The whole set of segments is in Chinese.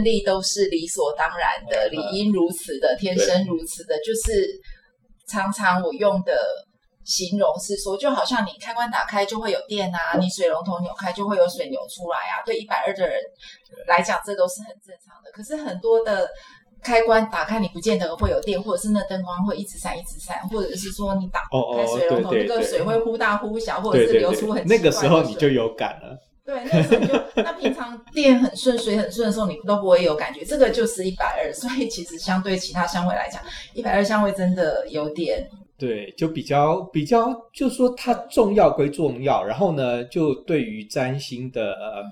顺利都是理所当然的，理应如此的，天生如此的，就是常常我用的形容是说，就好像你开关打开就会有电啊，你水龙头扭开就会有水流出来啊。对一百二的人来讲，这都是很正常的。可是很多的。开关打开，你不见得会有电，或者是那灯光会一直闪一直闪，或者是说你打开水龙头，那个水会忽大忽小，或者是流出很奇怪。那个时候你就有感了。对，那时候就那平常电很顺、水很顺的时候，你都不会有感觉。这个就是一百二，所以其实相对其他香味来讲，一百二香味真的有点对，就比较比较，就说它重要归重要，然后呢，就对于占星的，呃，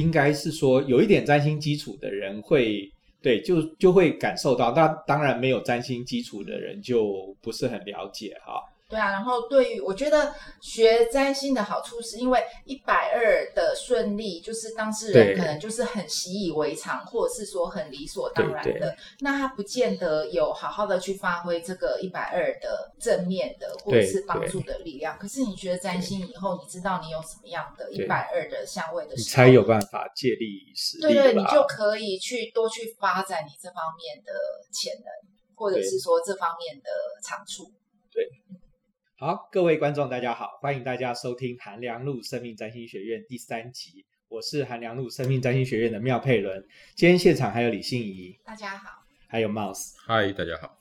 应该是说有一点占星基础的人会。对，就就会感受到，那当然没有占星基础的人就不是很了解哈。对啊，然后对于我觉得学占星的好处，是因为一百二的顺利，就是当事人可能就是很习以为常，或者是说很理所当然的。对对，那他不见得有好好的去发挥这个一百二的正面的或者是帮助的力量。可是你学占星以后，你知道你有什么样的一百二的相位的时候，你才有办法借力使力。对对，你就可以去多去发展你这方面的潜能，或者是说这方面的长处。对。好，各位观众，大家好，欢迎大家收听韩良路生命占星学院第三集。我是韩良路生命占星学院的妙佩伦。今天现场还有李欣怡，大家好；还有 Mouse，嗨，大家好。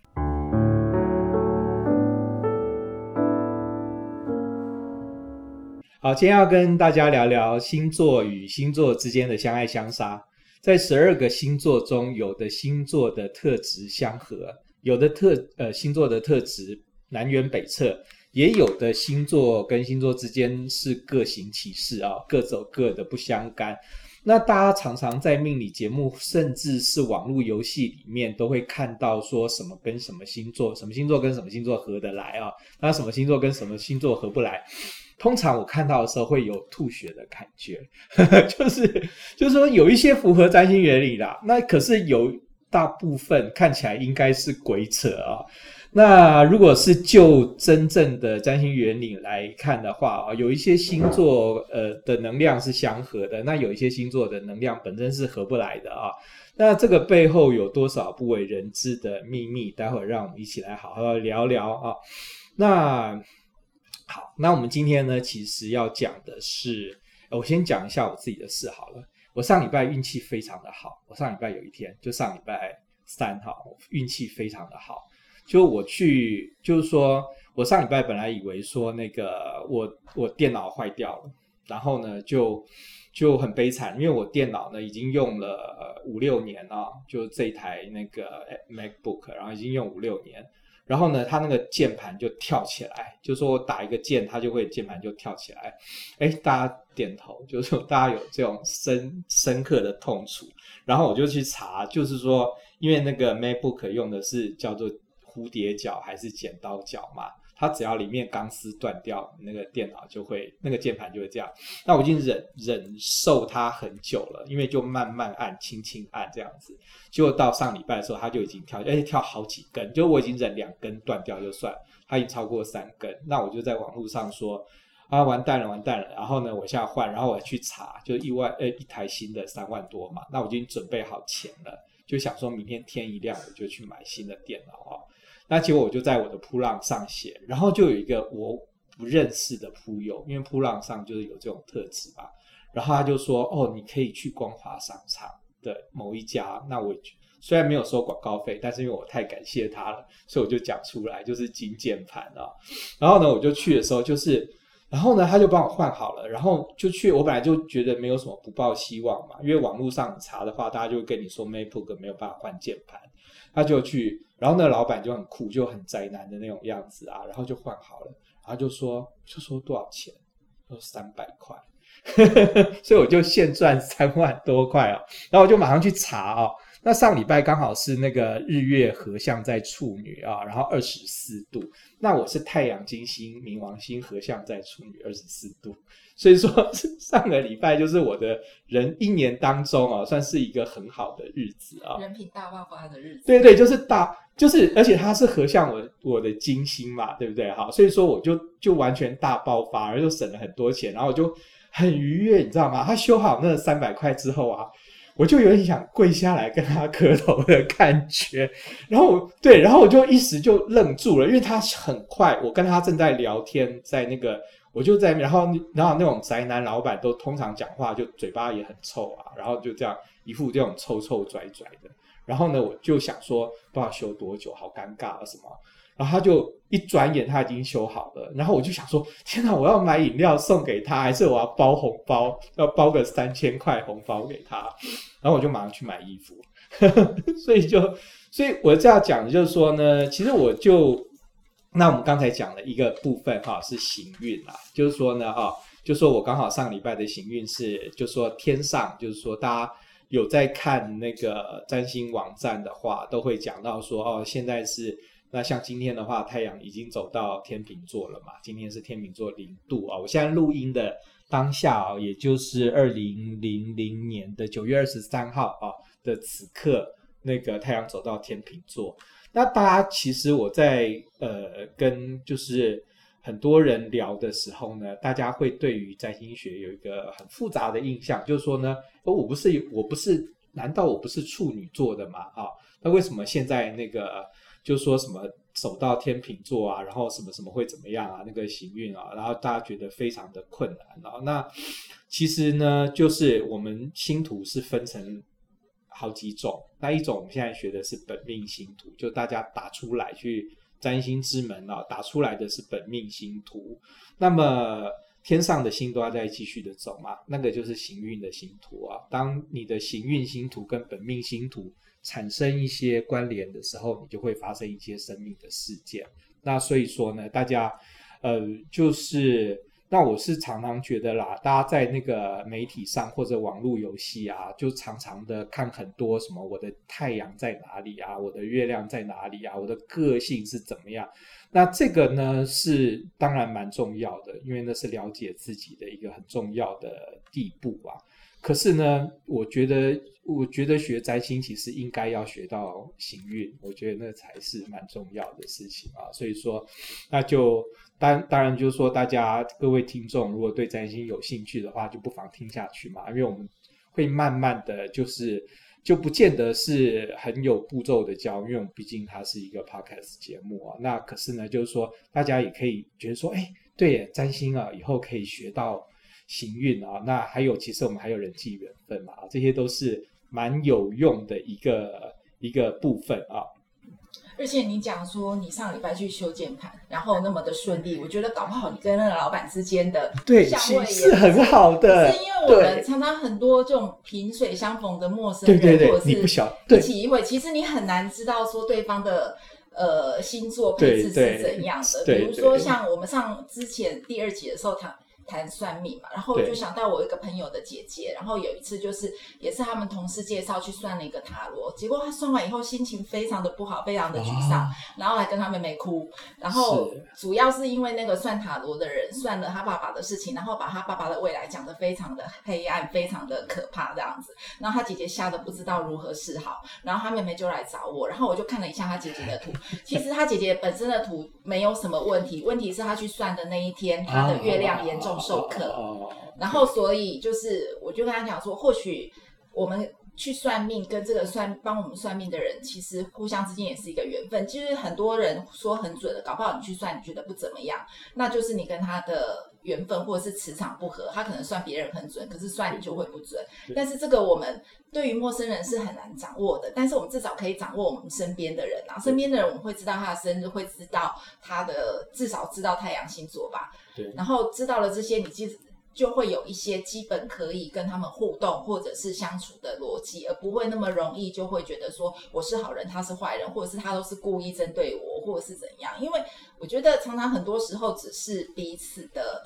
好，今天要跟大家聊聊星座与星座之间的相爱相杀。在十二个星座中，有的星座的特质相合，有的特呃星座的特质南辕北辙。也有的星座跟星座之间是各行其事啊，各走各的不相干。那大家常常在命理节目，甚至是网络游戏里面，都会看到说什么跟什么星座，什么星座跟什么星座合得来啊？那什么星座跟什么星座合不来？通常我看到的时候会有吐血的感觉，就是就是说有一些符合占星原理啦，那可是有大部分看起来应该是鬼扯啊。那如果是就真正的占星原理来看的话啊，有一些星座呃的能量是相合的，那有一些星座的能量本身是合不来的啊。那这个背后有多少不为人知的秘密？待会儿让我们一起来好好聊聊啊。那好，那我们今天呢，其实要讲的是，我先讲一下我自己的事好了。我上礼拜运气非常的好，我上礼拜有一天，就上礼拜三号，运气非常的好。就我去，就是说我上礼拜本来以为说那个我我电脑坏掉了，然后呢就就很悲惨，因为我电脑呢已经用了五六年了，就这一台那个 MacBook，然后已经用五六年，然后呢它那个键盘就跳起来，就说我打一个键，它就会键盘就跳起来，哎，大家点头，就是说大家有这种深深刻的痛楚，然后我就去查，就是说因为那个 MacBook 用的是叫做。蝴蝶脚还是剪刀脚嘛？它只要里面钢丝断掉，那个电脑就会，那个键盘就会这样。那我已经忍忍受它很久了，因为就慢慢按，轻轻按这样子。结果到上礼拜的时候，它就已经跳，而且跳好几根。就我已经忍两根断掉就算，它已经超过三根。那我就在网络上说啊，完蛋了，完蛋了。然后呢，我现在换，然后我去查，就一万呃一台新的三万多嘛。那我已经准备好钱了，就想说明天天一亮我就去买新的电脑啊。那结果我就在我的扑浪上写，然后就有一个我不认识的扑友，因为扑浪上就是有这种特质嘛。然后他就说：“哦，你可以去光华商场的某一家。”那我虽然没有收广告费，但是因为我太感谢他了，所以我就讲出来，就是金键盘啊。然后呢，我就去的时候，就是，然后呢，他就帮我换好了，然后就去。我本来就觉得没有什么不抱希望嘛，因为网络上查的话，大家就会跟你说 MacBook 没有办法换键盘。他就去，然后那老板就很酷，就很宅男的那种样子啊，然后就换好了，然后就说就说多少钱，说三百块，所以我就现赚三万多块啊，然后我就马上去查啊，那上礼拜刚好是那个日月合相在处女啊，然后二十四度，那我是太阳金星冥王星合相在处女二十四度。所以说，上个礼拜就是我的人一年当中啊，算是一个很好的日子啊，人品大爆发的日子。对对，就是大，就是而且它是合相我我的金星嘛，对不对？好，所以说我就就完全大爆发，而又省了很多钱，然后我就很愉悦，你知道吗？他修好那三百块之后啊，我就有点想跪下来跟他磕头的感觉。然后对，然后我就一时就愣住了，因为他很快，我跟他正在聊天，在那个我就在，然后然后那种宅男老板都通常讲话就嘴巴也很臭啊，然后就这样一副这种臭臭拽拽的。然后呢，我就想说不知道修多久，好尴尬啊什么。然后他就一转眼他已经修好了，然后我就想说天哪，我要买饮料送给他，还是我要包红包，要包个三千块红包给他？然后我就马上去买衣服。所以就，所以我这样讲的就是说呢，其实我就那我们刚才讲的一个部分哈，是行运啦，就是说呢哈，就说我刚好上礼拜的行运是，就是说天上，就是说大家有在看那个占星网站的话，都会讲到说哦，现在是。那像今天的话，太阳已经走到天秤座了嘛？今天是天秤座零度啊！我现在录音的当下啊，也就是二零零零年的九月二十三号啊的此刻，那个太阳走到天秤座。那大家其实我在呃跟就是很多人聊的时候呢，大家会对于占星学有一个很复杂的印象，就是说呢，哦，我不是我不是，难道我不是处女座的吗？啊，那为什么现在那个？就说什么走到天秤座啊，然后什么什么会怎么样啊？那个行运啊，然后大家觉得非常的困难啊。那其实呢，就是我们星图是分成好几种。那一种我们现在学的是本命星图，就大家打出来去占星之门啊，打出来的是本命星图。那么天上的星都要再继续的走嘛，那个就是行运的星图啊。当你的行运星图跟本命星图。产生一些关联的时候，你就会发生一些生命的事件。那所以说呢，大家，呃，就是，那我是常常觉得啦，大家在那个媒体上或者网络游戏啊，就常常的看很多什么我的太阳在哪里啊，我的月亮在哪里啊，我的个性是怎么样？那这个呢，是当然蛮重要的，因为那是了解自己的一个很重要的地步啊。可是呢，我觉得，我觉得学占星其实应该要学到行运，我觉得那才是蛮重要的事情啊。所以说，那就当当然就是说，大家各位听众如果对占星有兴趣的话，就不妨听下去嘛，因为我们会慢慢的就是就不见得是很有步骤的教，因为我们毕竟它是一个 podcast 节目啊。那可是呢，就是说大家也可以觉得说，哎，对，占星啊，以后可以学到。行运啊，那还有，其实我们还有人际缘分嘛，这些都是蛮有用的一个一个部分啊。而且你讲说你上礼拜去修键盘，然后那么的顺利，我觉得搞不好你跟那个老板之间的对相位也是很好的。是因为我们常常很多这种萍水相逢的陌生人，对对对，或者是你不晓一起一会，其实你很难知道说对方的呃星座配置是怎样的。比如说像我们上之前第二集的时候谈。谈算命嘛，然后我就想到我一个朋友的姐姐，然后有一次就是也是他们同事介绍去算了一个塔罗，结果他算完以后心情非常的不好，非常的沮丧，哦、然后还跟他妹妹哭。然后主要是因为那个算塔罗的人算了他爸爸的事情，然后把他爸爸的未来讲得非常的黑暗，非常的可怕这样子。然后他姐姐吓得不知道如何是好，然后他妹妹就来找我，然后我就看了一下他姐姐的图，其实他姐姐本身的图没有什么问题，问题是他去算的那一天，他的月亮严重受克，然后所以就是，我就跟他讲说，或许我们去算命，跟这个算帮我们算命的人，其实互相之间也是一个缘分。其实很多人说很准的，搞不好你去算，你觉得不怎么样，那就是你跟他的缘分或者是磁场不合。他可能算别人很准，可是算你就会不准。但是这个我们对于陌生人是很难掌握的，但是我们至少可以掌握我们身边的人啊，身边的人我们会知道他的生日，会知道他的至少知道太阳星座吧。对，然后知道了这些，你其实就会有一些基本可以跟他们互动或者是相处的逻辑，而不会那么容易就会觉得说我是好人，他是坏人，或者是他都是故意针对我，或者是怎样。因为我觉得常常很多时候只是彼此的。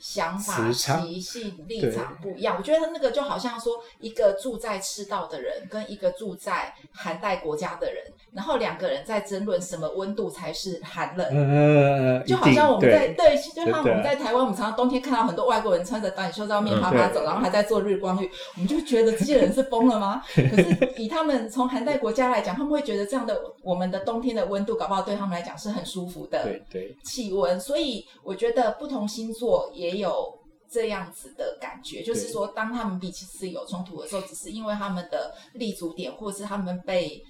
想法、习性、立场不一样，我觉得那个就好像说，一个住在赤道的人跟一个住在寒带国家的人，然后两个人在争论什么温度才是寒冷。嗯，就好像我们在对，对，就像我们在台湾，我们常常冬天看到很多外国人穿着短袖在外面啪啪走，然后还在做日光浴，我们就觉得这些人是疯了吗？可是以他们从寒带国家来讲，他们会觉得这样的我们的冬天的温度，搞不好对他们来讲是很舒服的。对对，气温。所以我觉得不同星座也。也有这样子的感觉，就是说，当他们彼此有冲突的时候，只是因为他们的立足点，或者是他们被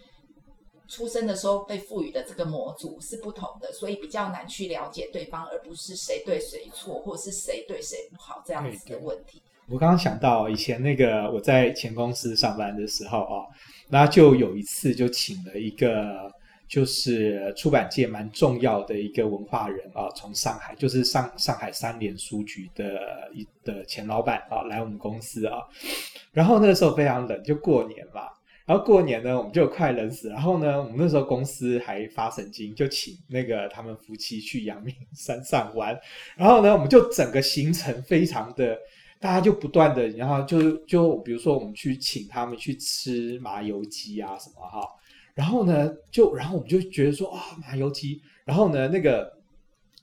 出生的时候被赋予的这个模组是不同的，所以比较难去了解对方，而不是谁对谁错，或者是谁对谁不好这样子的问题。我刚刚想到以前那个我在前公司上班的时候啊，那就有一次就请了一个。就是出版界蛮重要的一个文化人啊，从上海，就是上上海三联书局的一的前老板啊，来我们公司啊。然后那个时候非常冷，就过年嘛。然后过年呢，我们就快冷死。然后呢，我们那时候公司还发神经，就请那个他们夫妻去阳明山上玩。然后呢，我们就整个行程非常的，大家就不断的，然后就就比如说我们去请他们去吃麻油鸡啊什么哈。然后呢，就然后我们就觉得说啊，麻油鸡。然后呢，那个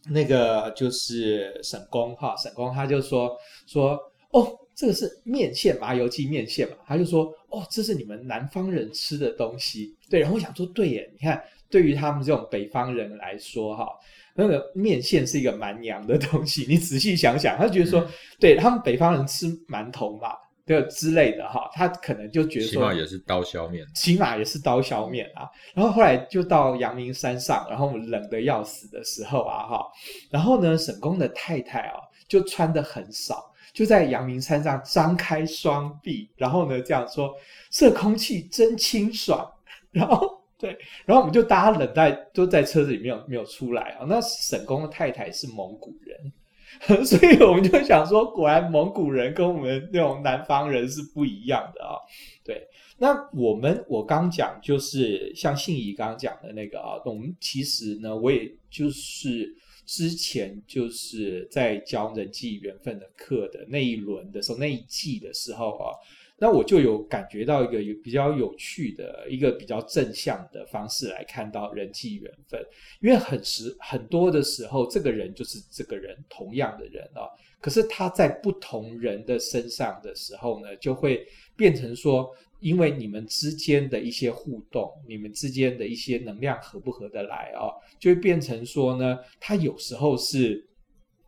那个就是沈工哈，沈工他就说说哦，这个是面线麻油鸡面线嘛。他就说哦，这是你们南方人吃的东西。对，然后我想说对耶，你看，对于他们这种北方人来说哈，那个面线是一个蛮娘的东西。你仔细想想，他觉得说，嗯、对他们北方人吃馒头嘛。这个之类的哈，他可能就觉得说，起码也是刀削面，起码也是刀削面啊。然后后来就到阳明山上，然后冷的要死的时候啊哈，然后呢，沈公的太太啊就穿的很少，就在阳明山上张开双臂，然后呢这样说：“这空气真清爽。”然后对，然后我们就大家冷在都在车子里面没有没有出来啊。那沈公的太太是蒙古人。所以我们就想说，果然蒙古人跟我们那种南方人是不一样的啊。对，那我们我刚讲就是像信仪刚刚讲的那个啊，我们其实呢，我也就是之前就是在教人际缘分的课的那一轮的时候，那一季的时候啊。那我就有感觉到一个有比较有趣的一个比较正向的方式来看到人际缘分，因为很时很多的时候，这个人就是这个人同样的人啊，可是他在不同人的身上的时候呢，就会变成说，因为你们之间的一些互动，你们之间的一些能量合不合得来啊，就会变成说呢，他有时候是，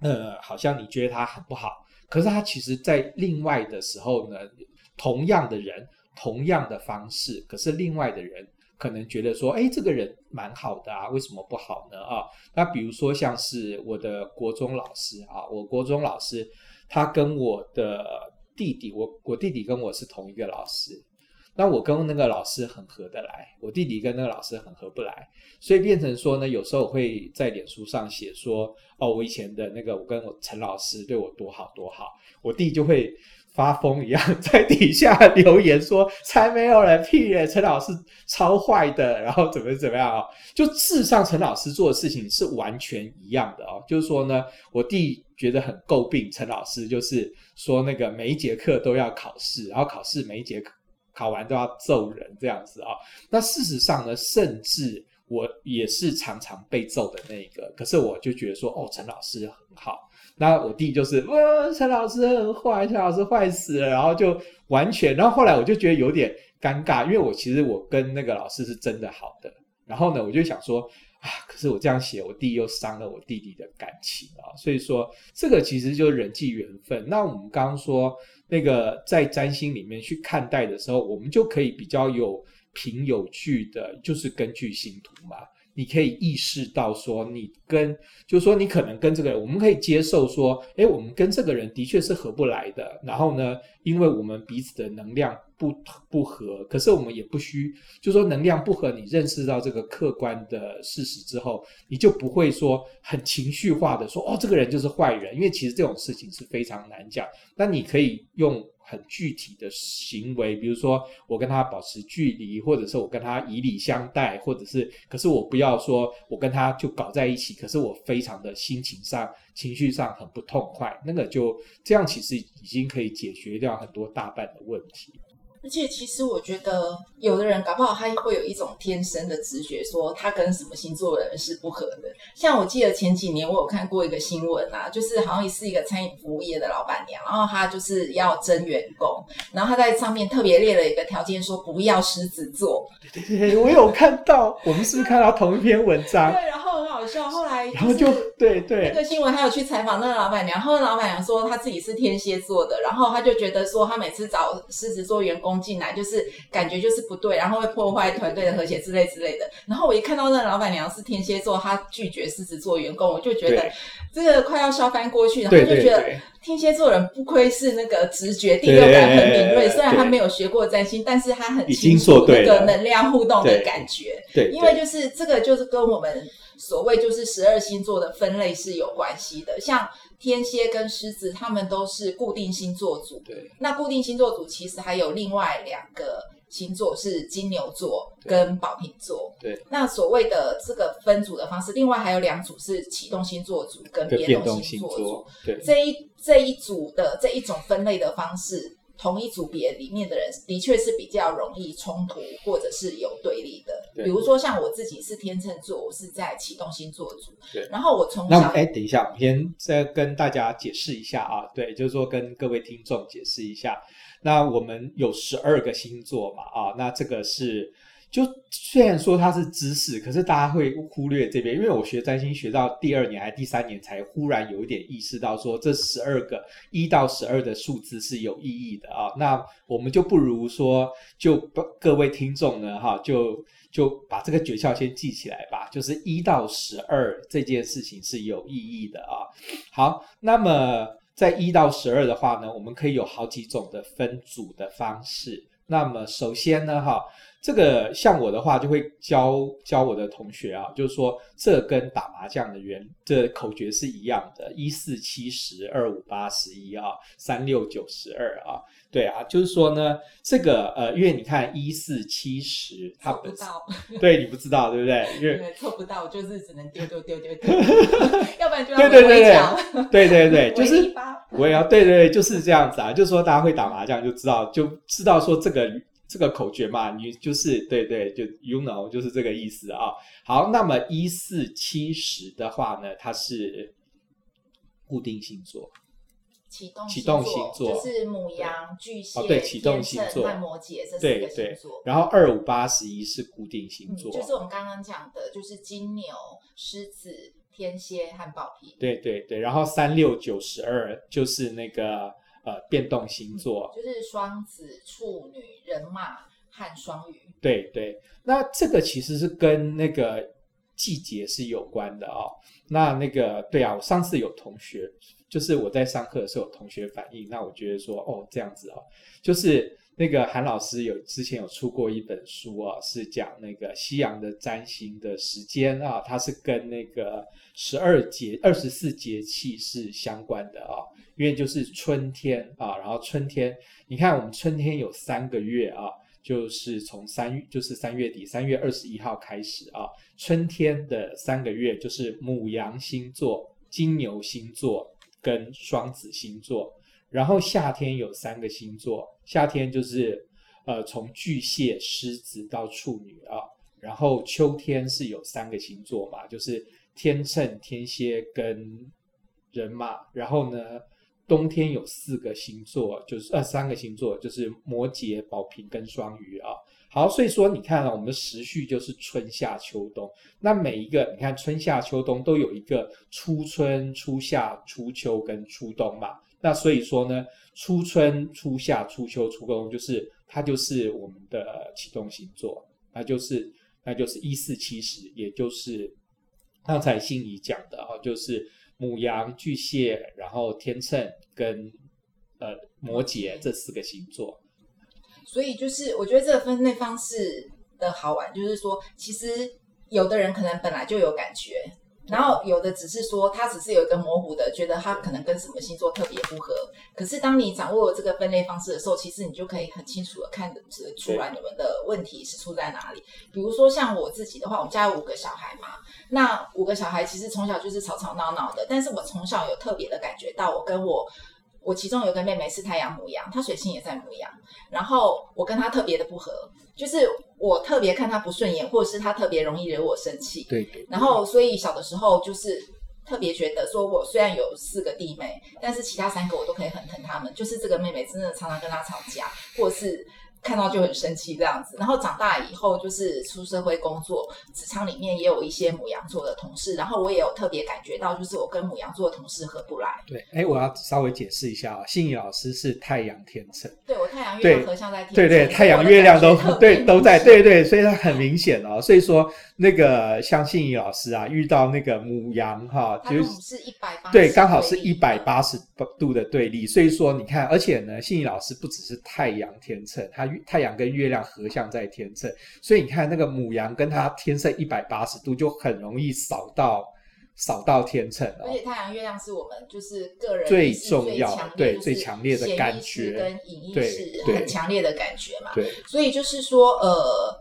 呃，好像你觉得他很不好，可是他其实在另外的时候呢。同样的人，同样的方式，可是另外的人可能觉得说，哎，这个人蛮好的啊，为什么不好呢？啊，那比如说像是我的国中老师啊，我国中老师，他跟我的弟弟，我我弟弟跟我是同一个老师，那我跟那个老师很合得来，我弟弟跟那个老师很合不来，所以变成说呢，有时候我会在脸书上写说，哦，我以前的那个我跟我陈老师对我多好多好，我弟就会。发疯一样在底下留言说：“才没有人屁耶，陈老师超坏的，然后怎么怎么样啊？就事实上，陈老师做的事情是完全一样的哦。就是说呢，我弟觉得很诟病陈老师，就是说那个每一节课都要考试，然后考试每一节课考完都要揍人这样子啊。那事实上呢，甚至我也是常常被揍的那一个，可是我就觉得说，哦，陈老师很好。”那我弟就是，哇，陈老师很坏，陈老师坏死了，然后就完全，然后后来我就觉得有点尴尬，因为我其实我跟那个老师是真的好的，然后呢，我就想说啊，可是我这样写，我弟又伤了我弟弟的感情啊，所以说这个其实就是人际缘分。那我们刚刚说那个在占星里面去看待的时候，我们就可以比较有凭有据的，就是根据星图嘛。你可以意识到说，你跟就是说，你可能跟这个人，我们可以接受说，诶，我们跟这个人的确是合不来的。然后呢，因为我们彼此的能量不不合，可是我们也不需，就说能量不合，你认识到这个客观的事实之后，你就不会说很情绪化的说，哦，这个人就是坏人。因为其实这种事情是非常难讲。那你可以用。很具体的行为，比如说我跟他保持距离，或者是我跟他以礼相待，或者是，可是我不要说我跟他就搞在一起，可是我非常的心情上、情绪上很不痛快，那个就这样，其实已经可以解决掉很多大半的问题。而且，其实我觉得，有的人搞不好他会有一种天生的直觉，说他跟什么星座的人是不合的。像我记得前几年我有看过一个新闻啊，就是好像也是一个餐饮服务业的老板娘，然后她就是要争员工，然后她在上面特别列了一个条件，说不要狮子座。对对对，我有看到，我们是不是看到同一篇文章？对，然后很。好笑。后来然后就对对，那个新闻还有去采访那个老板娘，后来老板娘说她自己是天蝎座的，然后她就觉得说她每次找狮子座员工进来，就是感觉就是不对，然后会破坏团队的和谐之类之类的。然后我一看到那个老板娘是天蝎座，她拒绝狮子座员工，我就觉得这个快要笑翻过去，然后就觉得天蝎座人不愧是那个直觉、第六感很敏锐，虽然他没有学过占星，但是他很清楚那个能量互动的感觉。对，因为就是这个就是跟我们。所谓就是十二星座的分类是有关系的，像天蝎跟狮子，他们都是固定星座组。对，那固定星座组其实还有另外两个星座是金牛座跟宝瓶座。对，那所谓的这个分组的方式，另外还有两组是启动星座组跟变动星座组。对，这一这一组的这一种分类的方式。同一组别里面的人，的确是比较容易冲突，或者是有对立的。比如说，像我自己是天秤座，我是在启动星座组。对。然后我从小，哎，等一下，我先再跟大家解释一下啊。对，就是说跟各位听众解释一下。那我们有十二个星座嘛？啊，那这个是。就虽然说它是知识，可是大家会忽略这边，因为我学占星学到第二年还是第三年，才忽然有一点意识到说，这十二个一到十二的数字是有意义的啊。那我们就不如说，就各位听众呢，哈，就就把这个诀窍先记起来吧。就是一到十二这件事情是有意义的啊。好，那么在一到十二的话呢，我们可以有好几种的分组的方式。那么首先呢，哈。这个像我的话，就会教教我的同学啊，就是说，这跟打麻将的原这口诀是一样的，一四七十二五八十一啊，三六九十二啊，对啊，就是说呢，这个呃，因为你看一四七十，它不到，对你不知道对不对？因为凑不到，就是只能丢丢丢丢丢，要不然就对对对对对对对，就是我也要对对对，就是这样子啊，就是说大家会打麻将就知道就知道说这个。这个口诀嘛，你就是对对，就 you know，就是这个意思啊。好，那么一四七十的话呢，它是固定星座，启动启动星座就是母羊、巨蟹、天秤和摩羯这四个星座。然后二五八十一是固定星座，嗯，就是我们刚刚讲的，就是金牛、狮子、天蝎和宝瓶。对对对，然后三六九十二就是那个。呃，变动星座、嗯、就是双子、处女、人马和双鱼。对对，那这个其实是跟那个季节是有关的哦。那那个对啊，我上次有同学，就是我在上课的时候有同学反映，那我觉得说哦这样子哦，就是那个韩老师有之前有出过一本书啊，是讲那个西洋的占星的时间啊，它是跟那个十二节、二十四节气是相关的啊。因为就是春天啊，然后春天，你看我们春天有三个月啊，就是从三月，就是三月底，三月二十一号开始啊，春天的三个月就是母羊星座、金牛星座跟双子星座，然后夏天有三个星座，夏天就是呃从巨蟹、狮子到处女啊，然后秋天是有三个星座嘛，就是天秤、天蝎跟人马，然后呢。冬天有四个星座，就是呃三个星座，就是摩羯、宝瓶跟双鱼啊。好，所以说你看啊，我们的时序就是春夏秋冬。那每一个你看春夏秋冬都有一个初春、初夏、初秋跟初冬嘛。那所以说呢，初春、初夏、初秋、初冬就是它就是我们的启动星座，那就是那就是一四七十，也就是刚才心仪讲的啊，就是。母羊、巨蟹，然后天秤跟呃摩羯这四个星座，所以就是我觉得这个分类方式的好玩，就是说其实有的人可能本来就有感觉。然后有的只是说，他只是有一个模糊的，觉得他可能跟什么星座特别不合。可是当你掌握了这个分类方式的时候，其实你就可以很清楚的看得出来你们的问题是出在哪里。比如说像我自己的话，我们家有五个小孩嘛，那五个小孩其实从小就是吵吵闹闹的，但是我从小有特别的感觉到，我跟我。我其中有个妹妹是太阳母羊，她水星也在母羊，然后我跟她特别的不合，就是我特别看她不顺眼，或者是她特别容易惹我生气。对对。然后所以小的时候就是特别觉得说，我虽然有四个弟妹，但是其他三个我都可以很疼他们。就是这个妹妹真的常常跟她吵架，或者是看到就很生气这样子，然后长大以后就是出社会工作，职场里面也有一些母羊座的同事，然后我也有特别感觉到，就是我跟母羊座的同事合不来。对，哎，我要稍微解释一下啊，信义老师是太阳天秤，对我太阳月亮合相在天秤，对对，太阳月亮都对都在，对对，所以他很明显哦，所以说那个像信义老师啊，遇到那个母羊哈，就是一百八，对，刚好是一百八十度的对立，所以说你看，而且呢，信义老师不只是太阳天秤，他。太阳跟月亮合相在天秤，所以你看那个母羊跟它天秤一百八十度，就很容易扫到扫到天秤。而且太阳月亮是我们就是个人最重要、对最强烈的感觉跟隐意识很强烈的感觉嘛。对，所以就是说，呃，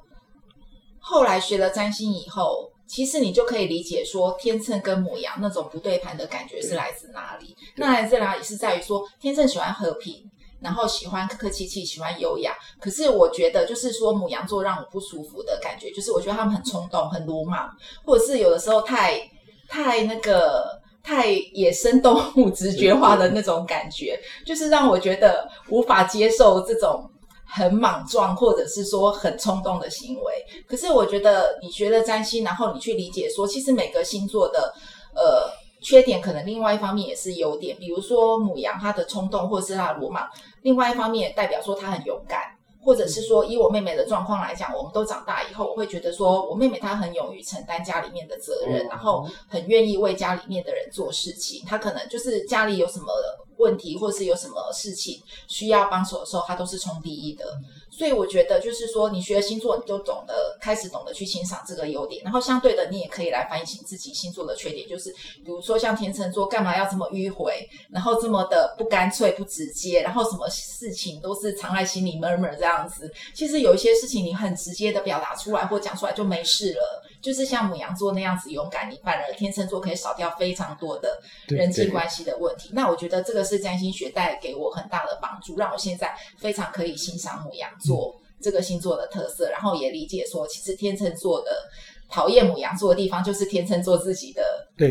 后来学了占星以后，其实你就可以理解说，天秤跟母羊那种不对盘的感觉是来自哪里？那来自哪里是在于说，天秤喜欢和平。然后喜欢客客气气，喜欢优雅。可是我觉得，就是说母羊座让我不舒服的感觉，就是我觉得他们很冲动、很鲁莽，或者是有的时候太太那个太野生动物直觉化的那种感觉，就是让我觉得无法接受这种很莽撞或者是说很冲动的行为。可是我觉得你学了占星，然后你去理解说，其实每个星座的呃。缺点可能另外一方面也是优点，比如说母羊它的冲动或者是它的鲁莽，另外一方面也代表说它很勇敢，或者是说以我妹妹的状况来讲，我们都长大以后，我会觉得说我妹妹她很勇于承担家里面的责任，然后很愿意为家里面的人做事情，她可能就是家里有什么问题或是有什么事情需要帮手的时候，他都是冲第一的。所以我觉得，就是说，你学了星座，你就懂得开始懂得去欣赏这个优点，然后相对的，你也可以来反省自己星座的缺点，就是比如说像天秤座，干嘛要这么迂回，然后这么的不干脆、不直接，然后什么事情都是藏在心里 murmur 这样子。其实有一些事情，你很直接的表达出来或讲出来就没事了。就是像母羊座那样子勇敢，你反而天秤座可以少掉非常多的人际关系的问题。那我觉得这个是占星学带给我很大的帮助，让我现在非常可以欣赏母羊座。做这个星座的特色，然后也理解说，其实天秤座的讨厌牡羊座的地方，就是天秤座自己的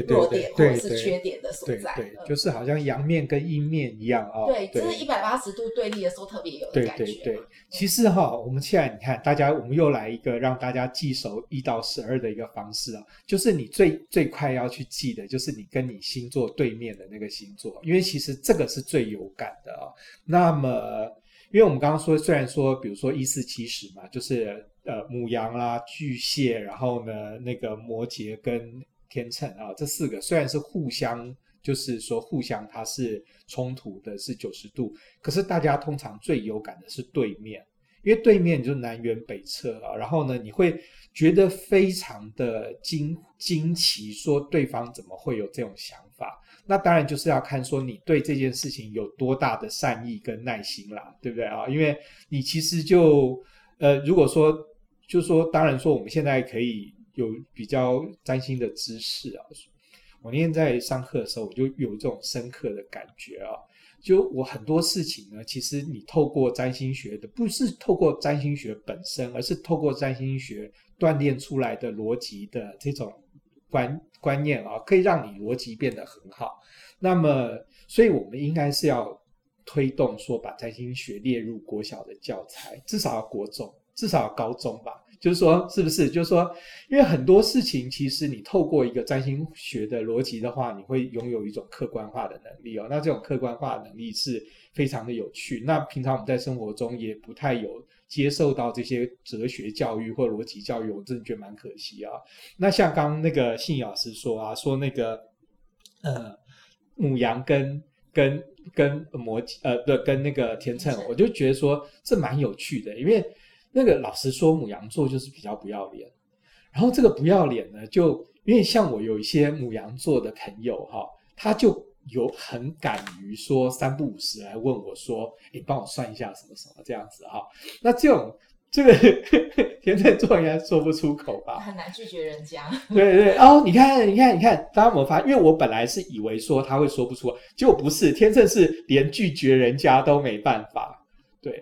弱点或者是缺点的所在。对，就是好像阳面跟阴面一样啊。对，就是一百八十度对立的时候，特别有的感觉。对对对，其实哈，我们现在你看，大家我们又来一个让大家记熟一到十二的一个方式啊，就是你最最快要去记的，就是你跟你星座对面的那个星座，因为其实这个是最有感的啊。那么。因为我们刚刚说，虽然说，比如说一四七十嘛，就是呃母羊啦、巨蟹，然后呢那个摩羯跟天秤啊，这四个虽然是互相，就是说互相它是冲突的，是九十度，可是大家通常最有感的是对面，因为对面就是南辕北辙啊，然后呢你会觉得非常的惊惊奇，说对方怎么会有这种想法。那当然就是要看说你对这件事情有多大的善意跟耐心啦，对不对啊？因为你其实就呃，如果说就是说，当然说我们现在可以有比较占星的知识啊。我那天在上课的时候，我就有这种深刻的感觉啊。就我很多事情呢，其实你透过占星学的，不是透过占星学本身，而是透过占星学锻炼出来的逻辑的这种。观观念啊，可以让你逻辑变得很好。那么，所以我们应该是要推动说，把占星学列入国小的教材，至少要国中，至少高中吧。就是说，是不是？就是说，因为很多事情，其实你透过一个占星学的逻辑的话，你会拥有一种客观化的能力哦。那这种客观化的能力是非常的有趣。那平常我们在生活中也不太有。接受到这些哲学教育或逻辑教育，我真的觉得蛮可惜啊。那像刚那个信老师说啊，说那个呃母羊跟跟跟摩呃对，跟那个天秤，我就觉得说这蛮有趣的，因为那个老实说母羊座就是比较不要脸，然后这个不要脸呢，就因为像我有一些母羊座的朋友哈，他就。有很敢于说三不五时来问我说：“你帮我算一下什么什么这样子哈？”那这种这个天秤座应该说不出口吧？很难拒绝人家。对对哦，你看你看你看，大家有没有发现？因为我本来是以为说他会说不出，结果不是，天秤是连拒绝人家都没办法。对，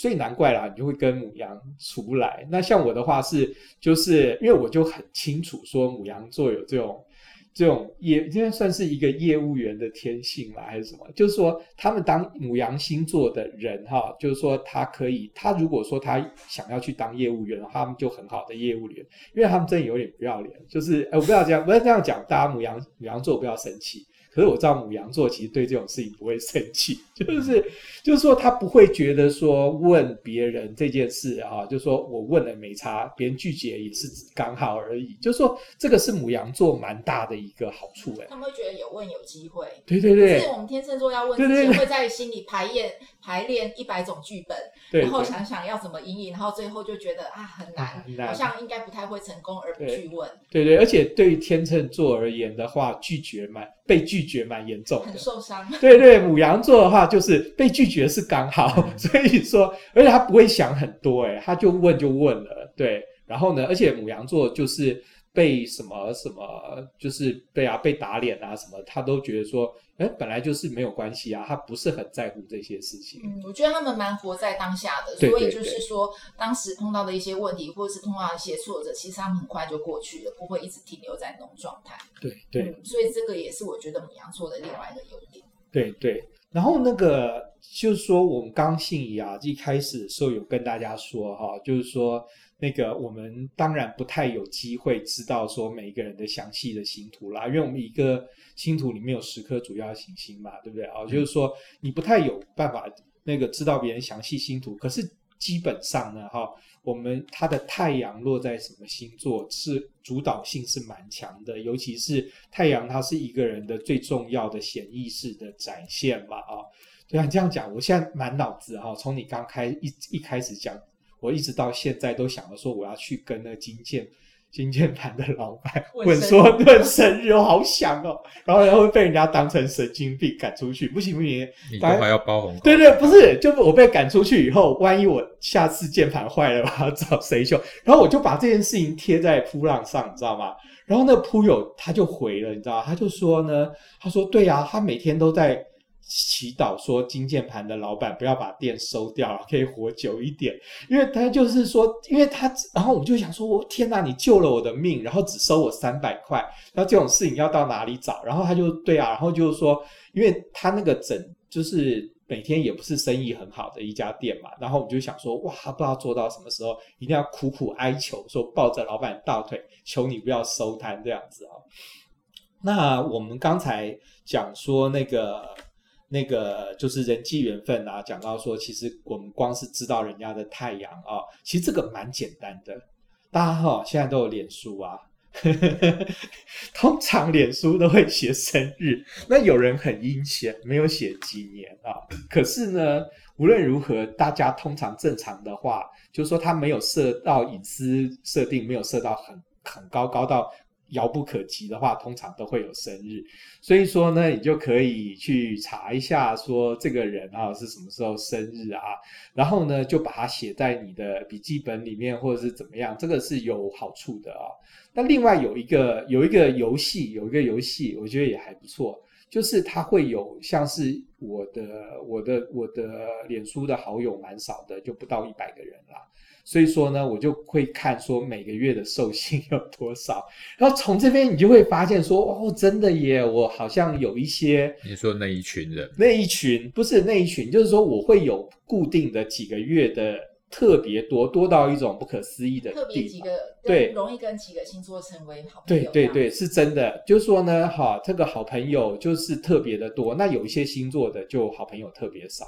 所以难怪啦，你就会跟母羊处不来。那像我的话是，就是因为我就很清楚说母羊座有这种。这种业应该算是一个业务员的天性嘛，还是什么？就是说，他们当母羊星座的人哈，就是说他可以，他如果说他想要去当业务员的话，他们就很好的业务员，因为他们真的有点不要脸，就是哎，我不要这样，不要这样讲，大家母羊母羊座不要生气。可是我知道母羊座其实对这种事情不会生气，就是就是说他不会觉得说问别人这件事啊，就是说我问了没差，别人拒绝也是刚好而已。就是说这个是母羊座蛮大的一个好处哎。他们会觉得有问有机会。对对对。是我们天秤座要问之前会在心里排演排练一百种剧本，对对对，然后想想要怎么因应，然后最后就觉得啊很难，很难，好像应该不太会成功而不去问。对，对对，而且对于天秤座而言的话，拒绝蛮被拒绝蛮严重的，很受伤。对对，母羊座的话就是被拒绝是刚好，所以说，而且他不会想很多，哎，他就问就问了，对。然后呢，而且母羊座就是被什么什么，就是对啊被打脸啊什么，他都觉得说，哎，本来就是没有关系啊，他不是很在乎这些事情。嗯，我觉得他们蛮活在当下的，所以就是说，当时碰到的一些问题，或者是碰到一些挫折，其实他们很快就过去了，不会一直停留在那种状态。对对、嗯，所以这个也是我觉得母羊座的另外一个优点。对对，然后那个就是说，我们刚信仪啊，一开始的时候有跟大家说哈，就是说。那个我们当然不太有机会知道说每一个人的详细的星图啦，因为我们一个星图里面有十颗主要行星嘛，对不对啊？就是说你不太有办法那个知道别人详细星图，可是基本上呢，哈，我们它的太阳落在什么星座是主导性是蛮强的，尤其是太阳，它是一个人的最重要的显意识的展现嘛，啊，就像这样讲，我现在满脑子哈，从你刚开一一开始讲。我一直到现在都想着说我要去跟那个金键金键盘的老板问说问生日，我好想哦，然后然后被人家当成神经病赶出去，不行不行，你都还要包红包？对对，不是，就是我被赶出去以后，万一我下次键盘坏了，我要找谁修？然后我就把这件事情贴在噗浪上，你知道吗？然后那个噗友他就回了，你知道吗？他就说呢，他说对呀，他每天都在。祈祷说金键盘的老板不要把店收掉了，可以活久一点。因为他就是说，因为他，然后我们就想说，我天哪，你救了我的命，然后只收我三百块，那这种事情要到哪里找？然后他就对啊，然后就是说，因为他那个整就是每天也不是生意很好的一家店嘛，然后我们就想说，哇，不知道做到什么时候，一定要苦苦哀求，说抱着老板大腿，求你不要收摊这样子啊。那我们刚才讲说那个。那个就是人际缘分啊，讲到说，其实我们光是知道人家的太阳啊，其实这个蛮简单的。大家哈，现在都有脸书啊，通常脸书都会写生日。那有人很阴险，没有写几年啊。可是呢，无论如何，大家通常正常的话，就是说他没有设到隐私设定，没有设到很很高，高到。遥不可及的话，通常都会有生日，所以说呢，你就可以去查一下，说这个人啊是什么时候生日啊，然后呢就把它写在你的笔记本里面，或者是怎么样，这个是有好处的啊。那另外有一个有一个游戏，有一个游戏，我觉得也还不错，就是它会有像是我的我的我的脸书的好友蛮少的，就不到一百个人啦。所以说呢，我就会看说每个月的寿星有多少，然后从这边你就会发现说，哦，真的耶，我好像有一些。你说那一群人？那一群不是那一群，就是说我会有固定的几个月的特别多，多到一种不可思议的地方。特别几个，对，容易跟几个星座成为好朋友。对对对，是真的。就是说呢，哈，这个好朋友就是特别的多。那有一些星座的就好朋友特别少。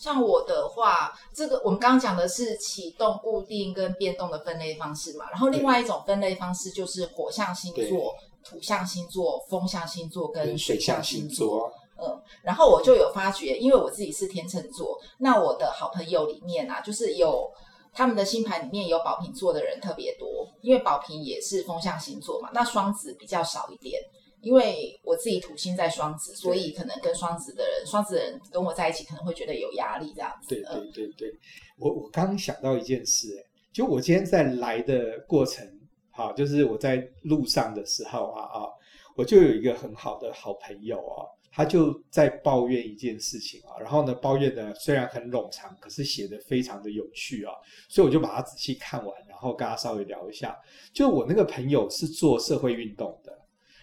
像我的话，这个我们刚刚讲的是启动、固定跟变动的分类方式嘛。然后另外一种分类方式就是火象星座、土象星座、风象星座跟水象星座。嗯，然后我就有发觉，因为我自己是天秤座，那我的好朋友里面啊，就是有他们的星盘里面有宝瓶座的人特别多，因为宝瓶也是风象星座嘛。那双子比较少一点。因为我自己土星在双子，所以可能跟双子的人，双子的人跟我在一起可能会觉得有压力这样子。对对对对，我我刚想到一件事，就我今天在来的过程，好，就是我在路上的时候啊啊，我就有一个很好的好朋友啊，他就在抱怨一件事情啊，然后呢，抱怨的虽然很冗长，可是写的非常的有趣啊，所以我就把它仔细看完，然后跟他稍微聊一下。就我那个朋友是做社会运动的。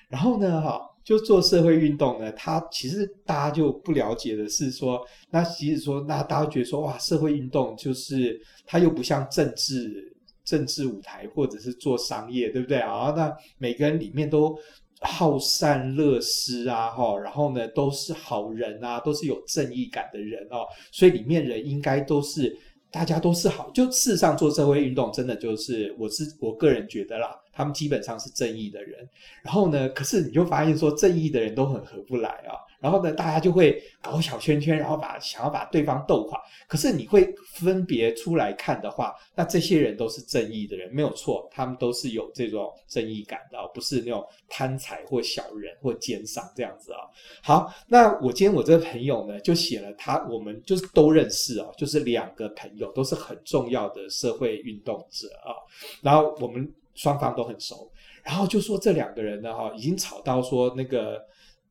然后呢，哈，就做社会运动呢，他其实大家就不了解的是说，那其实说，那大家觉得说，哇，社会运动就是它又不像政治政治舞台或者是做商业，对不对啊？那每个人里面都好善乐施啊，哈，然后呢都是好人啊，都是有正义感的人哦，所以里面人应该都是大家都是好，就事实上做社会运动真的就是我是我个人觉得啦。他们基本上是正义的人，然后呢，可是你就发现说正义的人都很合不来啊，然后呢，大家就会搞小圈圈，然后把想要把对方斗垮。可是你会分别出来看的话，那这些人都是正义的人，没有错，他们都是有这种正义感的，不是那种贪财或小人或奸商这样子啊。好，那我今天我这个朋友呢，就写了他，我们就是都认识啊，就是两个朋友都是很重要的社会运动者啊，然后我们。双方都很熟，然后就说这两个人呢，哈，已经吵到说那个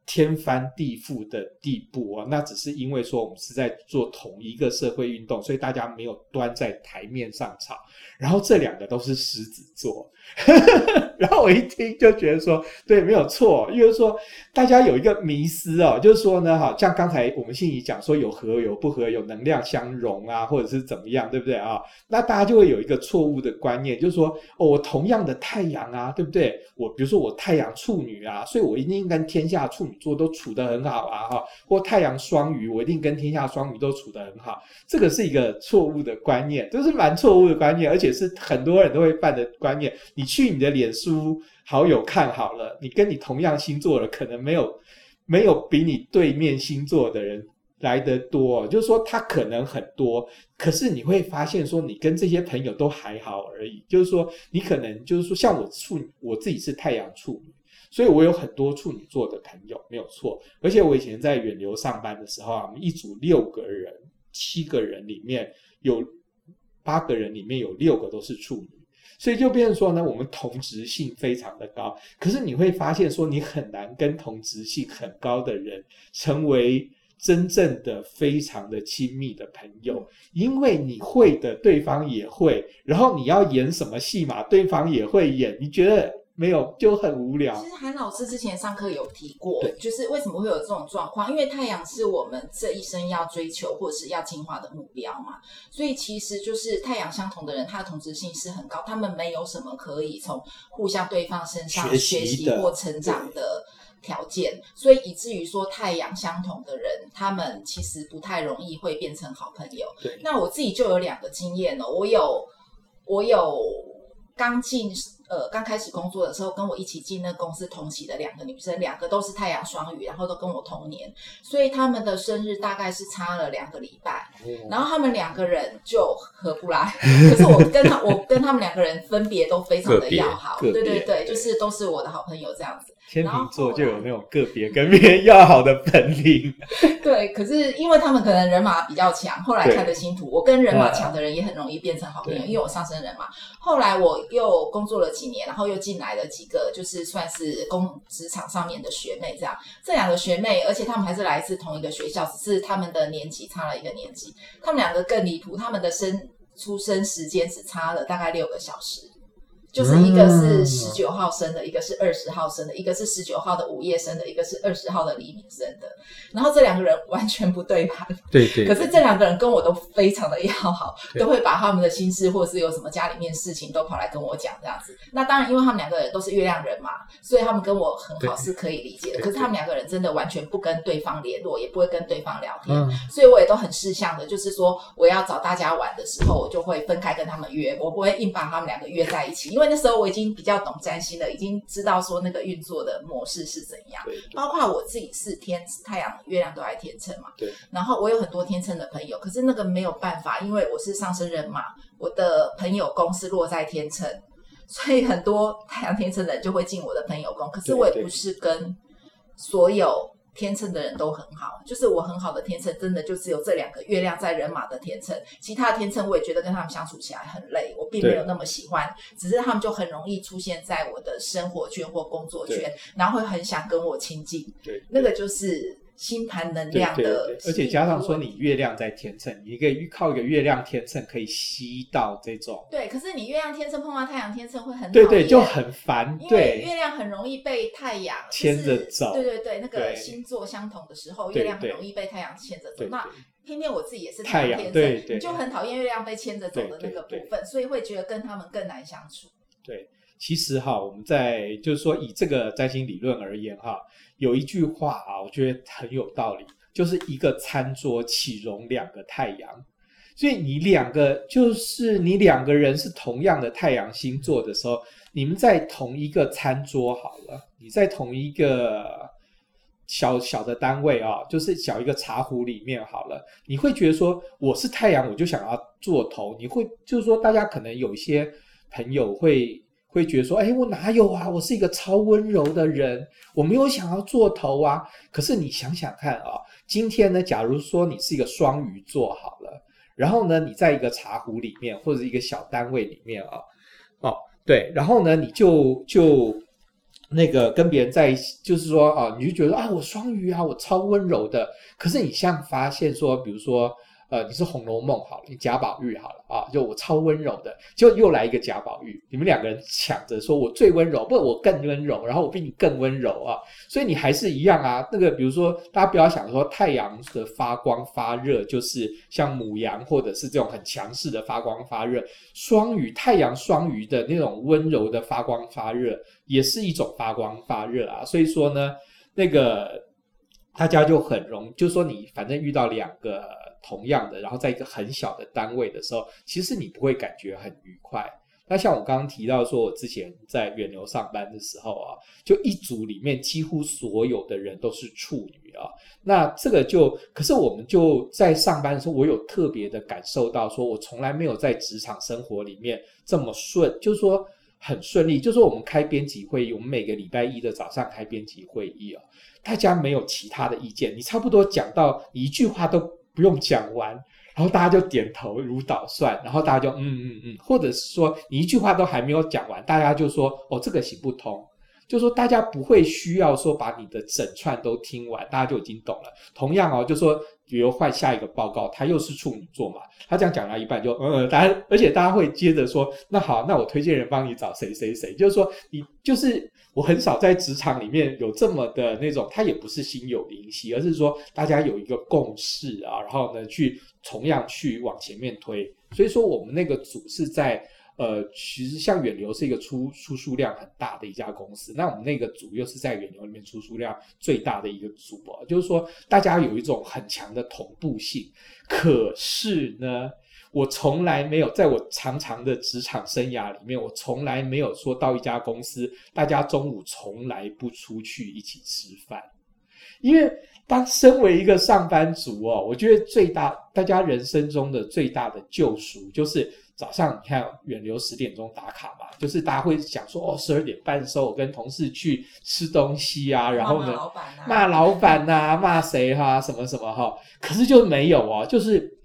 天翻地覆的地步啊。那只是因为说我们是在做同一个社会运动，所以大家没有端在台面上吵。然后这两个都是狮子座。然后我一听就觉得说，对，没有错，因为说大家有一个迷思哦，就是说呢，哈，像刚才我们信仪讲说有合有不合，有能量相容啊，或者是怎么样，对不对啊？那大家就会有一个错误的观念，就是说，哦，我同样的太阳啊，对不对？我比如说我太阳处女啊，所以我一定跟天下处女座都处得很好啊，哈，或太阳双鱼，我一定跟天下双鱼都处得很好，这个是一个错误的观念，这是蛮错误的观念，而且是很多人都会犯的观念。你去你的脸书好友看好了，你跟你同样星座的，可能没有没有比你对面星座的人来得多。就是说他可能很多，可是你会发现说你跟这些朋友都还好而已。就是说你可能就是说像我处，我自己是太阳处女，所以我有很多处女座的朋友，没有错。而且我以前在远流上班的时候啊，我们一组六个人，七个人里面有八个人里面有六个都是处女。所以就变成说呢，我们同质性非常的高，可是你会发现说，你很难跟同质性很高的人成为真正的非常的亲密的朋友，因为你会的，对方也会，然后你要演什么戏码，对方也会演，你觉得？没有，就很无聊。其实韩老师之前上课有提过，就是为什么会有这种状况？因为太阳是我们这一生要追求或者是要进化的目标嘛，所以其实就是太阳相同的人，他的同质性是很高，他们没有什么可以从互相对方身上学习或成长的条件，所以以至于说太阳相同的人，他们其实不太容易会变成好朋友。对，那我自己就有两个经验哦，我有，我有刚进。呃，刚开始工作的时候，跟我一起进那公司同期的两个女生，两个都是太阳双鱼，然后都跟我同年，所以他们的生日大概是差了两个礼拜，嗯、然后他们两个人就合不来。可是我跟他，我跟他们两个人分别都非常的要好，对对对，就是都是我的好朋友这样子。天秤座就有那种个别跟别人要好的本领。对，可是因为他们可能人马比较强，后来看的星图，我跟人马强的人也很容易变成好朋友，因为我上升人马。后来我又工作了几年，然后又进来了几个，就是算是工职场上面的学妹这样。这两个学妹，而且他们还是来自同一个学校，只是他们的年级差了一个年级。他们两个更离谱，他们的生出生时间只差了大概六个小时。就是一个是十九号生的，一个是二十号生的，一个是十九号的午夜生的，一个是二十号的黎明生的。然后这两个人完全不对盘，对对。可是这两个人跟我都非常的要好，都会把他们的心事，或者是有什么家里面事情都跑来跟我讲这样子。那当然，因为他们两个人都是月亮人嘛，所以他们跟我很好是可以理解的。可是他们两个人真的完全不跟对方联络，也不会跟对方聊天，所以我也都很识相的，就是说我要找大家玩的时候，我就会分开跟他们约，我不会硬把他们两个约在一起，因为。那时候我已经比较懂占星了，已经知道说那个运作的模式是怎样。对，包括我自己是天太阳、月亮都在天秤嘛。对。然后我有很多天秤的朋友，可是那个没有办法，因为我是上升人嘛，我的朋友宫是落在天秤，所以很多太阳天秤的人就会进我的朋友宫。可是我也不是跟所有。天秤的人都很好，就是我很好的天秤，真的就只有这两个月亮在人马的天秤，其他的天秤我也觉得跟他们相处起来很累，我并没有那么喜欢，只是他们就很容易出现在我的生活圈或工作圈，然后会很想跟我亲近，对，那个就是星盘能量的，对对对，而且加上说你月亮在天秤，你可以靠一个月亮天秤可以吸到这种。对，可是你月亮天秤碰到太阳天秤会很对对，就很烦。因为月亮很容易被太阳牵着走。对对对，那个星座相同的时候，月亮很容易被太阳牵着走。那偏偏我自己也是太阳天秤，你就很讨厌月亮被牵着走的那个部分，所以会觉得跟他们更难相处。对。其实哈，我们在就是说以这个占星理论而言哈，有一句话啊，我觉得很有道理，就是一个餐桌岂容两个太阳？所以你两个就是你两个人是同样的太阳星座的时候，你们在同一个餐桌好了，你在同一个小小的单位啊，就是小一个茶壶里面好了，你会觉得说我是太阳，我就想要做头，你会就是说大家可能有一些朋友会。会觉得说，哎，我哪有啊？我是一个超温柔的人，我没有想要做头啊。可是你想想看啊，今天呢，假如说你是一个双鱼座好了，然后呢，你在一个茶壶里面或者一个小单位里面啊，哦，对，然后呢，你就就那个跟别人在一起，就是说啊，你就觉得啊，我双鱼啊，我超温柔的。可是你像发现说，比如说。呃，你是《红楼梦》好了，你贾宝玉好了啊，就我超温柔的，就又来一个贾宝玉，你们两个人抢着说我最温柔，不，我更温柔，然后我比你更温柔啊，所以你还是一样啊。那个比如说，大家不要想说太阳的发光发热就是像母羊或者是这种很强势的发光发热，双鱼太阳双鱼的那种温柔的发光发热也是一种发光发热啊。所以说呢，那个大家就很容，就说你反正遇到两个。同样的，然后在一个很小的单位的时候，其实你不会感觉很愉快。那像我刚刚提到说，我之前在远流上班的时候啊，就一组里面几乎所有的人都是处女啊。那这个就，可是我们就在上班的时候，我有特别的感受到，说我从来没有在职场生活里面这么顺，就是说很顺利。就是说我们开编辑会议，我们每个礼拜一的早上开编辑会议啊，大家没有其他的意见，你差不多讲到一句话都。不用讲完，然后大家就点头如捣蒜，然后大家就嗯嗯嗯，或者是说你一句话都还没有讲完，大家就说哦，这个行不通，就说大家不会需要说把你的整串都听完，大家就已经懂了。同样哦，就说比如换下一个报告，他又是处女座嘛，他这样讲到一半就嗯嗯，大家而且大家会接着说，那好，那我推荐人帮你找谁谁谁，就是说你就是。我很少在职场里面有这么的那种，他也不是心有灵犀，而是说大家有一个共识啊，然后呢去同样去往前面推。所以说我们那个组是在呃，其实像远流是一个出出书量很大的一家公司，那我们那个组又是在远流里面出书量最大的一个组啊，就是说大家有一种很强的同步性。可是呢，我从来没有在我长长的职场生涯里面，我从来没有说到一家公司，大家中午从来不出去一起吃饭。因为当身为一个上班族哦，我觉得最大大家人生中的最大的救赎，就是早上你看远流十点钟打卡嘛，就是大家会想说哦，十二点半的时候我跟同事去吃东西啊，然后呢骂老板呐，骂谁哈，什么什么哈，可是就没有哦，就是。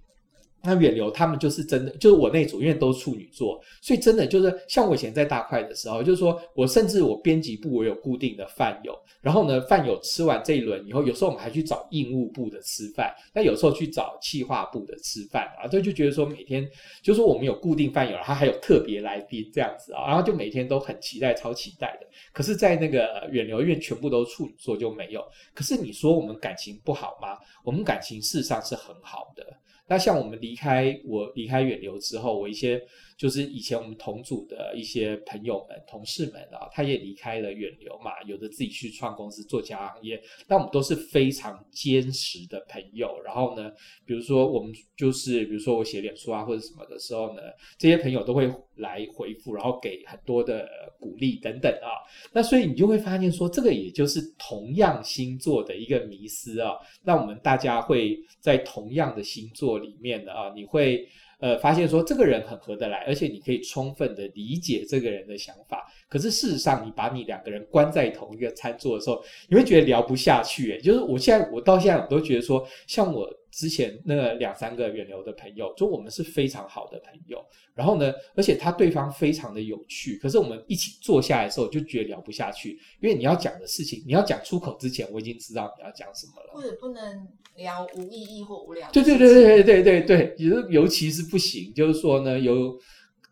那远流他们就是真的，就是我那组，因为都是处女座，所以真的就是像我以前在大块的时候，就是说我甚至我编辑部我有固定的饭友，然后呢饭友吃完这一轮以后，有时候我们还去找印务部的吃饭，那有时候去找企划部的吃饭啊，就就觉得说每天就说我们有固定饭友，然后还有特别来宾这样子啊，然后就每天都很期待，超期待的。可是，在那个远流，因为全部都是处女座就没有。可是你说我们感情不好吗？我们感情事实上是很好的。那像我们离开我离开远流之后，我一些就是以前我们同组的一些朋友们、同事们啊，他也离开了远流嘛，有的自己去创公司做家行业。但我们都是非常坚实的朋友。然后呢，比如说我们就是比如说我写脸书啊或者什么的时候呢，这些朋友都会来回复，然后给很多的鼓励等等啊。那所以你就会发现说，这个也就是同样星座的一个迷思啊。那我们大家会在同样的星座里面的啊，你会呃发现说这个人很合得来，而且你可以充分的理解这个人的想法。可是事实上，你把你两个人关在同一个餐桌的时候，你会觉得聊不下去。诶，就是我现在我到现在我都觉得说，像我之前那两三个远流的朋友，就我们是非常好的朋友。然后呢，而且他对方非常的有趣。可是我们一起坐下来的时候，就觉得聊不下去，因为你要讲的事情，你要讲出口之前，我已经知道你要讲什么了。或者不能聊无意义或无聊。对对对对对对对，尤尤其是不行，就是说呢，有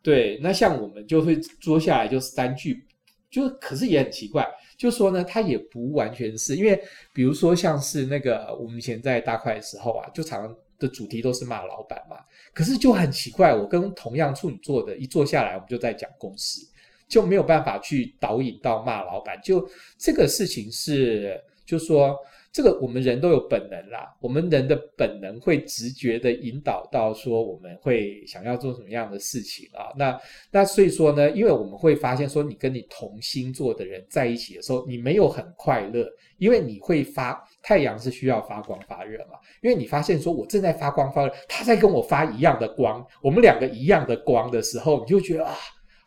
对那像我们就会坐下来就三句，就可是也很奇怪。就说呢，他也不完全是因为，比如说像是那个我们以前在大块的时候啊，就常常的主题都是骂老板嘛。可是就很奇怪，我跟同样处女座的一坐下来，我们就在讲公司，就没有办法去导引到骂老板。就这个事情是，就说。这个我们人都有本能啦，我们人的本能会直觉的引导到说我们会想要做什么样的事情啊？那那所以说呢，因为我们会发现说，你跟你同星座的人在一起的时候，你没有很快乐，因为你会发太阳是需要发光发热嘛，因为你发现说我正在发光发热，他在跟我发一样的光，我们两个一样的光的时候，你就觉得啊，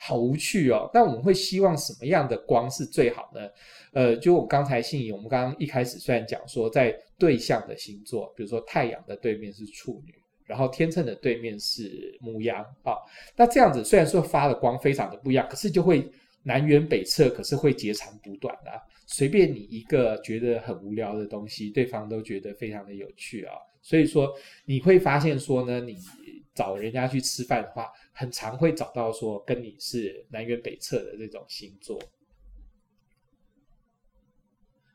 好无趣哦。那我们会希望什么样的光是最好呢？呃，就我刚才信，我们刚刚一开始虽然讲说，在对象的星座，比如说太阳的对面是处女，然后天秤的对面是牡羊啊，那这样子虽然说发的光非常的不一样，可是就会南辕北辙，可是会截长补短啊。随便你一个觉得很无聊的东西，对方都觉得非常的有趣啊。所以说你会发现说呢，你找人家去吃饭的话，很常会找到说跟你是南辕北辙的这种星座。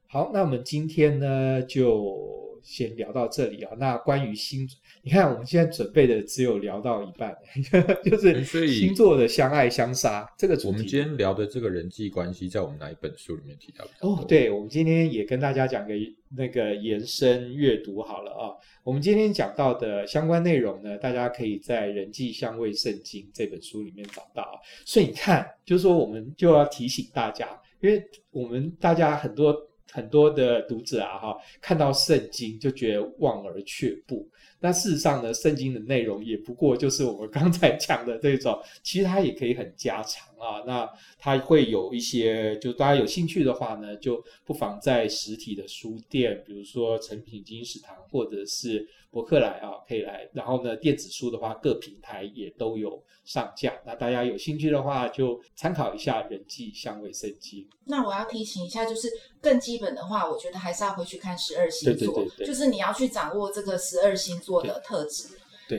好，那我们今天呢就先聊到这里啊。那关于星，你看我们现在准备的只有聊到一半，就是星座的相爱相杀这个主题。我们今天聊的这个人际关系，在我们哪一本书里面提到？哦，对，我们今天也跟大家讲个那个延伸阅读好了啊。我们今天讲到的相关内容呢，大家可以在《人际相位圣经》这本书里面找到。所以你看，就是说我们就要提醒大家，因为我们大家很多。很多的读者啊，哈，看到圣经就觉得望而却步。那事实上呢，圣经的内容也不过就是我们刚才讲的这种，其实它也可以很家常啊。那它会有一些，就大家有兴趣的话呢，就不妨在实体的书店，比如说诚品金石堂或者是博客来啊，可以来。然后呢，电子书的话，各平台也都有上架。那大家有兴趣的话，就参考一下《人际相位圣经》。那我要提醒一下，就是更基本的话，我觉得还是要回去看十二星座，对对对对，就是你要去掌握这个十二星座。的特质，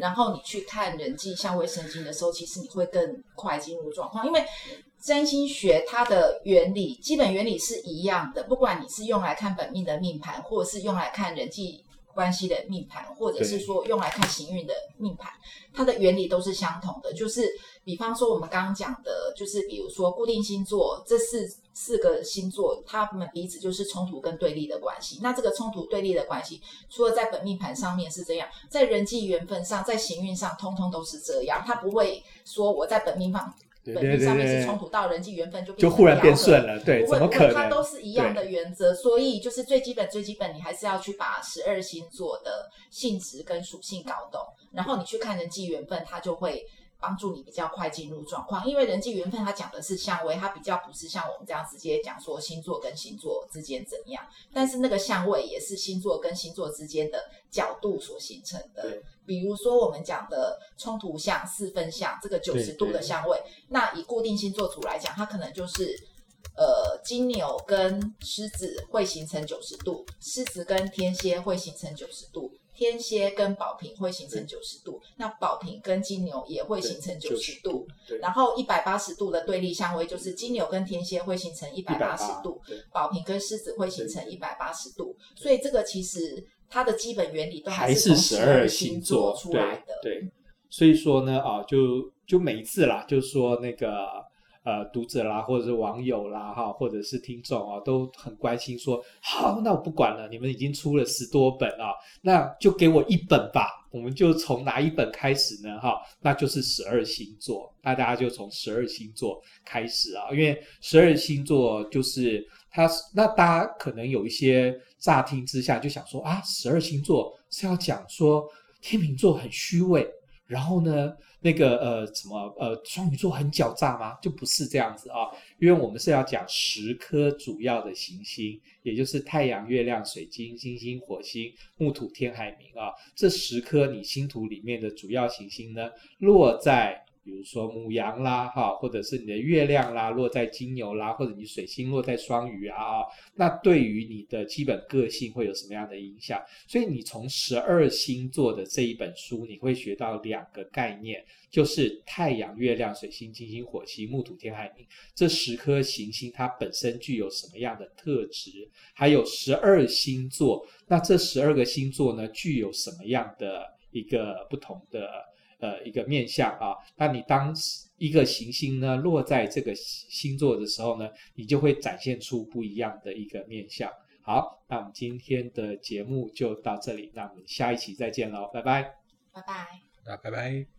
然后你去看人际相位圣经的时候，其实你会更快进入状况，因为占星学它的原理，基本原理是一样的，不管你是用来看本命的命盘，或者是用来看人际关系的命盘，或者是说用来看行运的命盘，它的原理都是相同的。就是比方说我们刚刚讲的，就是比如说固定星座这四四个星座，他们彼此就是冲突跟对立的关系。那这个冲突对立的关系，除了在本命盘上面是这样，在人际缘分上，在行运上，通通都是这样。他不会说我在本命盘。本命上面是冲突，到人际缘分就就忽然变顺了，对，怎么可能？它都是一样的原则，所以就是最基本最基本，你还是要去把十二星座的性质跟属性搞懂，然后你去看人际缘分，它就会。帮助你比较快进入状况，因为人际缘分它讲的是相位，它比较不是像我们这样直接讲说星座跟星座之间怎样，但是那个相位也是星座跟星座之间的角度所形成的。比如说我们讲的冲突相、四分相这个九十度的相位，那以固定星座组来讲，它可能就是呃金牛跟狮子会形成九十度，狮子跟天蝎会形成九十度。天蝎跟宝瓶会形成九十度，那宝瓶跟金牛也会形成九十度，然后一百八十度的对立相位就是金牛跟天蝎会形成一百八十度，宝瓶跟狮子会形成一百八十度，所以这个其实它的基本原理都还是从十二星座出来的。对，对，所以说呢，啊，就就每一次啦，就是说那个。呃，读者啦，或者是网友啦，哈，或者是听众啊，都很关心说，好，那我不管了，你们已经出了十多本啊，那就给我一本吧。我们就从哪一本开始呢？哈，那就是十二星座，那大家就从十二星座开始啊，因为十二星座就是它，那大家可能有一些乍听之下就想说啊，十二星座是要讲说天秤座很虚伪。然后呢，那个呃什么呃双鱼座很狡诈吗？就不是这样子啊，因为我们是要讲十颗主要的行星，也就是太阳、月亮、水晶、金星、火星、木土、天、海、冥啊，这十颗你星图里面的主要行星呢，落在。比如说母羊啦，哈，或者是你的月亮啦，落在金牛啦，或者你水星落在双鱼啊，那对于你的基本个性会有什么样的影响？所以你从十二星座的这一本书，你会学到两个概念，就是太阳、月亮、水星、金星、火星、木土、天、海、冥这十颗行星，它本身具有什么样的特质？还有十二星座，那这十二个星座呢，具有什么样的一个不同的？呃，一个面相啊，那你当一个行星呢落在这个星座的时候呢，你就会展现出不一样的一个面相。好，那我们今天的节目就到这里，那我们下一期再见喽，拜拜，拜拜，那拜拜。